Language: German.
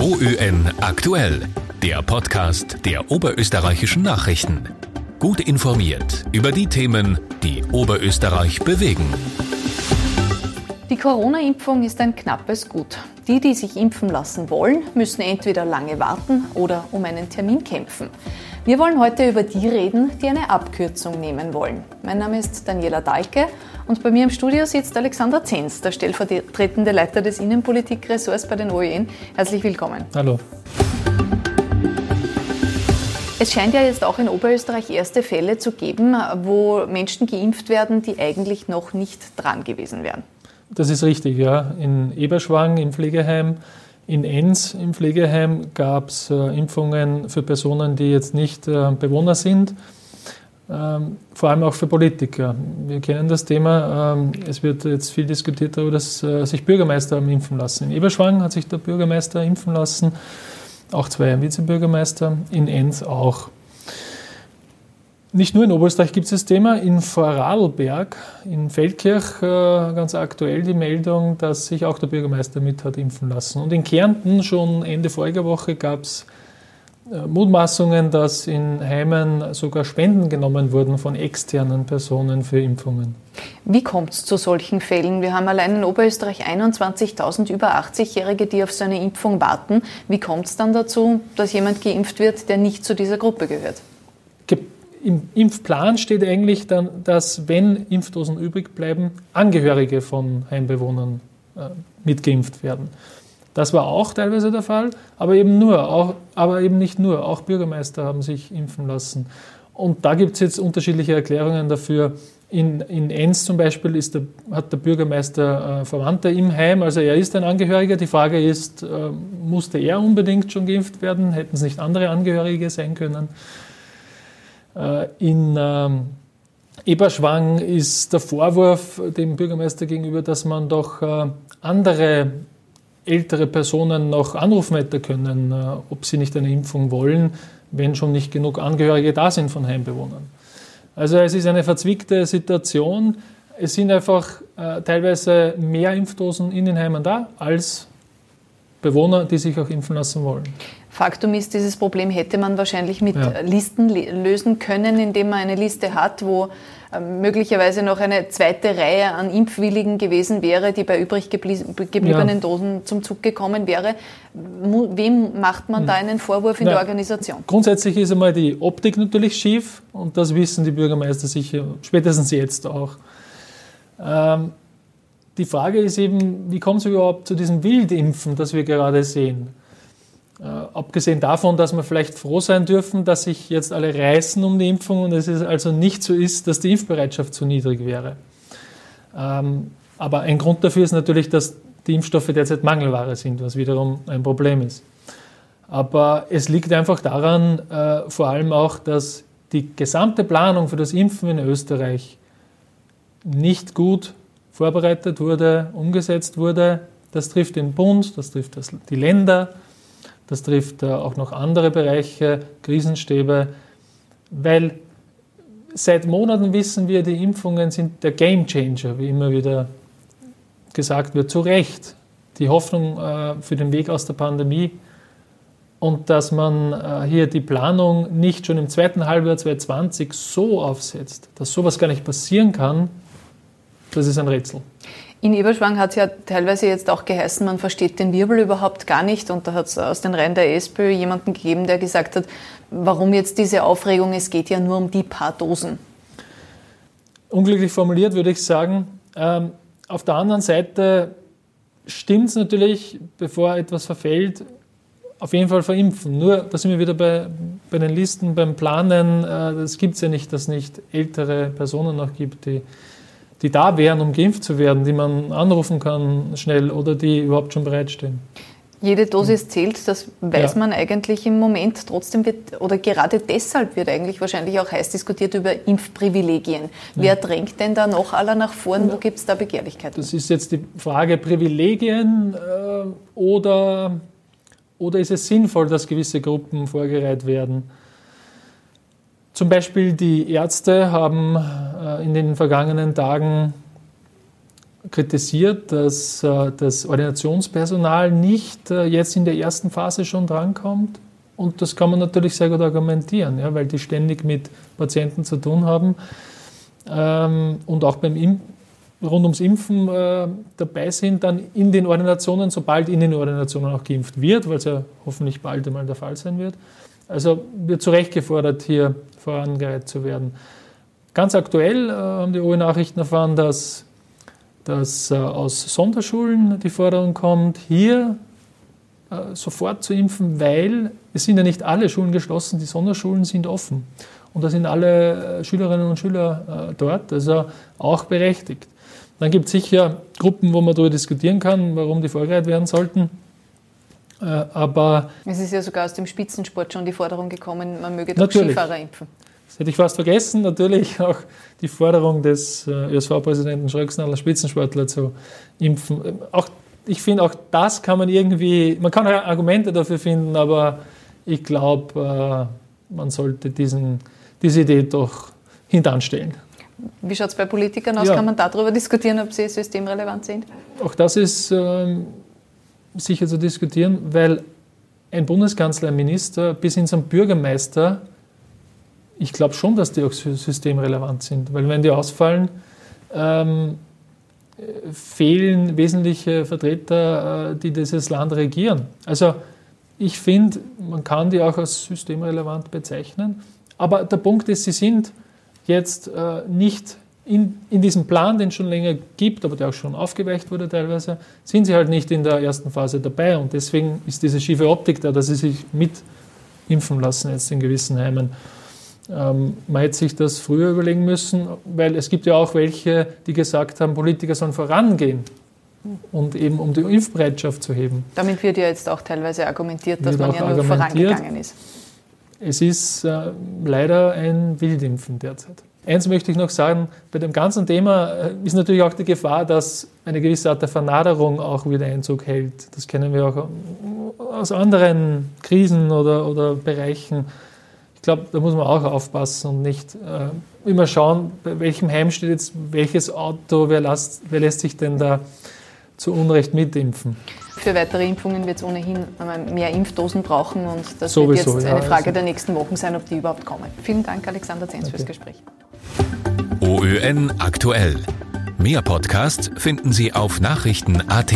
OÖN aktuell, der Podcast der oberösterreichischen Nachrichten. Gut informiert über die Themen, die Oberösterreich bewegen. Die Corona-Impfung ist ein knappes Gut. Die, die sich impfen lassen wollen, müssen entweder lange warten oder um einen Termin kämpfen. Wir wollen heute über die reden, die eine Abkürzung nehmen wollen. Mein Name ist Daniela Dahlke und bei mir im Studio sitzt Alexander Zenz, der stellvertretende Leiter des Innenpolitikressorts bei den OEN. Herzlich willkommen. Hallo. Es scheint ja jetzt auch in Oberösterreich erste Fälle zu geben, wo Menschen geimpft werden, die eigentlich noch nicht dran gewesen wären. Das ist richtig, ja. In Eberschwang im Pflegeheim, in Enns im Pflegeheim gab es äh, Impfungen für Personen, die jetzt nicht äh, Bewohner sind. Ähm, vor allem auch für Politiker. Wir kennen das Thema. Ähm, es wird jetzt viel diskutiert darüber, dass äh, sich Bürgermeister haben impfen lassen. In Eberschwang hat sich der Bürgermeister impfen lassen auch zwei Vizebürgermeister, in Enns auch. Nicht nur in Oberösterreich gibt es das Thema, in Vorarlberg, in Feldkirch äh, ganz aktuell die Meldung, dass sich auch der Bürgermeister mit hat impfen lassen. Und in Kärnten schon Ende voriger Woche gab es Mutmaßungen, dass in Heimen sogar Spenden genommen wurden von externen Personen für Impfungen. Wie kommt es zu solchen Fällen? Wir haben allein in Oberösterreich 21.000 über 80-Jährige, die auf so eine Impfung warten. Wie kommt es dann dazu, dass jemand geimpft wird, der nicht zu dieser Gruppe gehört? Im Impfplan steht eigentlich dann, dass, wenn Impfdosen übrig bleiben, Angehörige von Heimbewohnern äh, mitgeimpft werden. Das war auch teilweise der Fall, aber eben nur, auch, aber eben nicht nur. Auch Bürgermeister haben sich impfen lassen. Und da gibt es jetzt unterschiedliche Erklärungen dafür. In, in Enns zum Beispiel der, hat der Bürgermeister äh, Verwandte im Heim, also er ist ein Angehöriger. Die Frage ist, äh, musste er unbedingt schon geimpft werden? Hätten es nicht andere Angehörige sein können? Äh, in ähm, Eberschwang ist der Vorwurf dem Bürgermeister gegenüber, dass man doch äh, andere ältere Personen noch anrufen hätte können, äh, ob sie nicht eine Impfung wollen, wenn schon nicht genug Angehörige da sind von Heimbewohnern. Also es ist eine verzwickte Situation. Es sind einfach äh, teilweise mehr Impfdosen in den Heimen da als Bewohner, die sich auch impfen lassen wollen. Faktum ist, dieses Problem hätte man wahrscheinlich mit ja. Listen lösen können, indem man eine Liste hat, wo ähm, möglicherweise noch eine zweite Reihe an Impfwilligen gewesen wäre, die bei übrig gebliebenen ja. Dosen zum Zug gekommen wäre. Wem macht man da hm. einen Vorwurf in ja. der Organisation? Grundsätzlich ist einmal die Optik natürlich schief und das wissen die Bürgermeister sicher, spätestens jetzt auch. Ähm, die Frage ist eben, wie kommt es überhaupt zu diesem Wildimpfen, das wir gerade sehen? Äh, abgesehen davon, dass wir vielleicht froh sein dürfen, dass sich jetzt alle reißen um die Impfung und es ist also nicht so ist, dass die Impfbereitschaft zu niedrig wäre. Ähm, aber ein Grund dafür ist natürlich, dass die Impfstoffe derzeit Mangelware sind, was wiederum ein Problem ist. Aber es liegt einfach daran, äh, vor allem auch, dass die gesamte Planung für das Impfen in Österreich nicht gut vorbereitet wurde, umgesetzt wurde. Das trifft den Bund, das trifft das, die Länder, das trifft äh, auch noch andere Bereiche, Krisenstäbe, weil seit Monaten wissen wir, die Impfungen sind der Game Changer, wie immer wieder gesagt wird, zu Recht. Die Hoffnung äh, für den Weg aus der Pandemie und dass man äh, hier die Planung nicht schon im zweiten Halbjahr 2020 so aufsetzt, dass sowas gar nicht passieren kann, das ist ein Rätsel. In Eberschwang hat es ja teilweise jetzt auch geheißen, man versteht den Wirbel überhaupt gar nicht. Und da hat es aus den Reihen der SPÖ jemanden gegeben, der gesagt hat, warum jetzt diese Aufregung, es geht ja nur um die paar Dosen. Unglücklich formuliert würde ich sagen. Ähm, auf der anderen Seite stimmt es natürlich, bevor etwas verfällt, auf jeden Fall verimpfen. Nur, da sind wir wieder bei, bei den Listen, beim Planen. Es äh, gibt es ja nicht, dass es nicht ältere Personen noch gibt, die die da wären, um geimpft zu werden, die man anrufen kann schnell oder die überhaupt schon bereitstehen. Jede Dosis zählt, das weiß ja. man eigentlich im Moment. Trotzdem wird, oder gerade deshalb wird eigentlich wahrscheinlich auch heiß diskutiert über Impfprivilegien. Ja. Wer drängt denn da noch aller nach vorn? Ja. Wo gibt es da Begehrlichkeiten? Das ist jetzt die Frage Privilegien äh, oder, oder ist es sinnvoll, dass gewisse Gruppen vorgereiht werden? Zum Beispiel die Ärzte haben äh, in den vergangenen Tagen kritisiert, dass äh, das Ordinationspersonal nicht äh, jetzt in der ersten Phase schon drankommt. Und das kann man natürlich sehr gut argumentieren, ja, weil die ständig mit Patienten zu tun haben ähm, und auch beim Im rund ums Impfen dabei sind, dann in den Ordinationen, sobald in den Ordinationen auch geimpft wird, weil es ja hoffentlich bald einmal der Fall sein wird. Also wird zu Recht gefordert, hier vorangereiht zu werden. Ganz aktuell äh, haben die OE-Nachrichten erfahren, dass dass äh, aus Sonderschulen die Forderung kommt, hier äh, sofort zu impfen, weil es sind ja nicht alle Schulen geschlossen, die Sonderschulen sind offen. Und da sind alle äh, Schülerinnen und Schüler dort, also auch berechtigt. Dann gibt es sicher Gruppen, wo man darüber diskutieren kann, warum die vorgereiht werden sollten. Aber es ist ja sogar aus dem Spitzensport schon die Forderung gekommen, man möge doch Skifahrer impfen. Das hätte ich fast vergessen. Natürlich auch die Forderung des äh, ÖSV-Präsidenten Schröcksnadler, Spitzensportler zu impfen. Auch, ich finde, auch das kann man irgendwie, man kann Argumente dafür finden, aber ich glaube, äh, man sollte diesen, diese Idee doch hintanstellen. Wie schaut es bei Politikern aus? Ja. Kann man darüber diskutieren, ob sie systemrelevant sind? Auch das ist äh, sicher zu diskutieren, weil ein Bundeskanzler, ein Minister bis hin zum Bürgermeister ich glaube schon, dass die auch systemrelevant sind, weil wenn die ausfallen, ähm, fehlen wesentliche Vertreter, äh, die dieses Land regieren. Also ich finde, man kann die auch als systemrelevant bezeichnen, aber der Punkt ist, sie sind jetzt äh, nicht in, in diesem Plan, den es schon länger gibt, aber der auch schon aufgeweicht wurde teilweise, sind sie halt nicht in der ersten Phase dabei und deswegen ist diese schiefe Optik da, dass sie sich mit impfen lassen jetzt in gewissen Heimen. Ähm, man hätte sich das früher überlegen müssen, weil es gibt ja auch welche, die gesagt haben, Politiker sollen vorangehen und eben um die Impfbereitschaft zu heben. Damit wird ja jetzt auch teilweise argumentiert, dass man ja nur vorangegangen ist. Es ist äh, leider ein Wildimpfen derzeit. Eins möchte ich noch sagen, bei dem ganzen Thema äh, ist natürlich auch die Gefahr, dass eine gewisse Art der Vernaderung auch wieder Einzug hält. Das kennen wir auch aus anderen Krisen oder, oder Bereichen ich glaube, da muss man auch aufpassen und nicht äh, immer schauen, bei welchem Heim steht jetzt welches Auto, wer, lasst, wer lässt sich denn da zu Unrecht mitimpfen. Für weitere Impfungen wird es ohnehin mehr Impfdosen brauchen und das Sowieso, wird jetzt eine Frage also der nächsten Wochen sein, ob die überhaupt kommen. Vielen Dank, Alexander Zenz, okay. fürs Gespräch. OÖN aktuell. Mehr Podcasts finden Sie auf Nachrichten.at.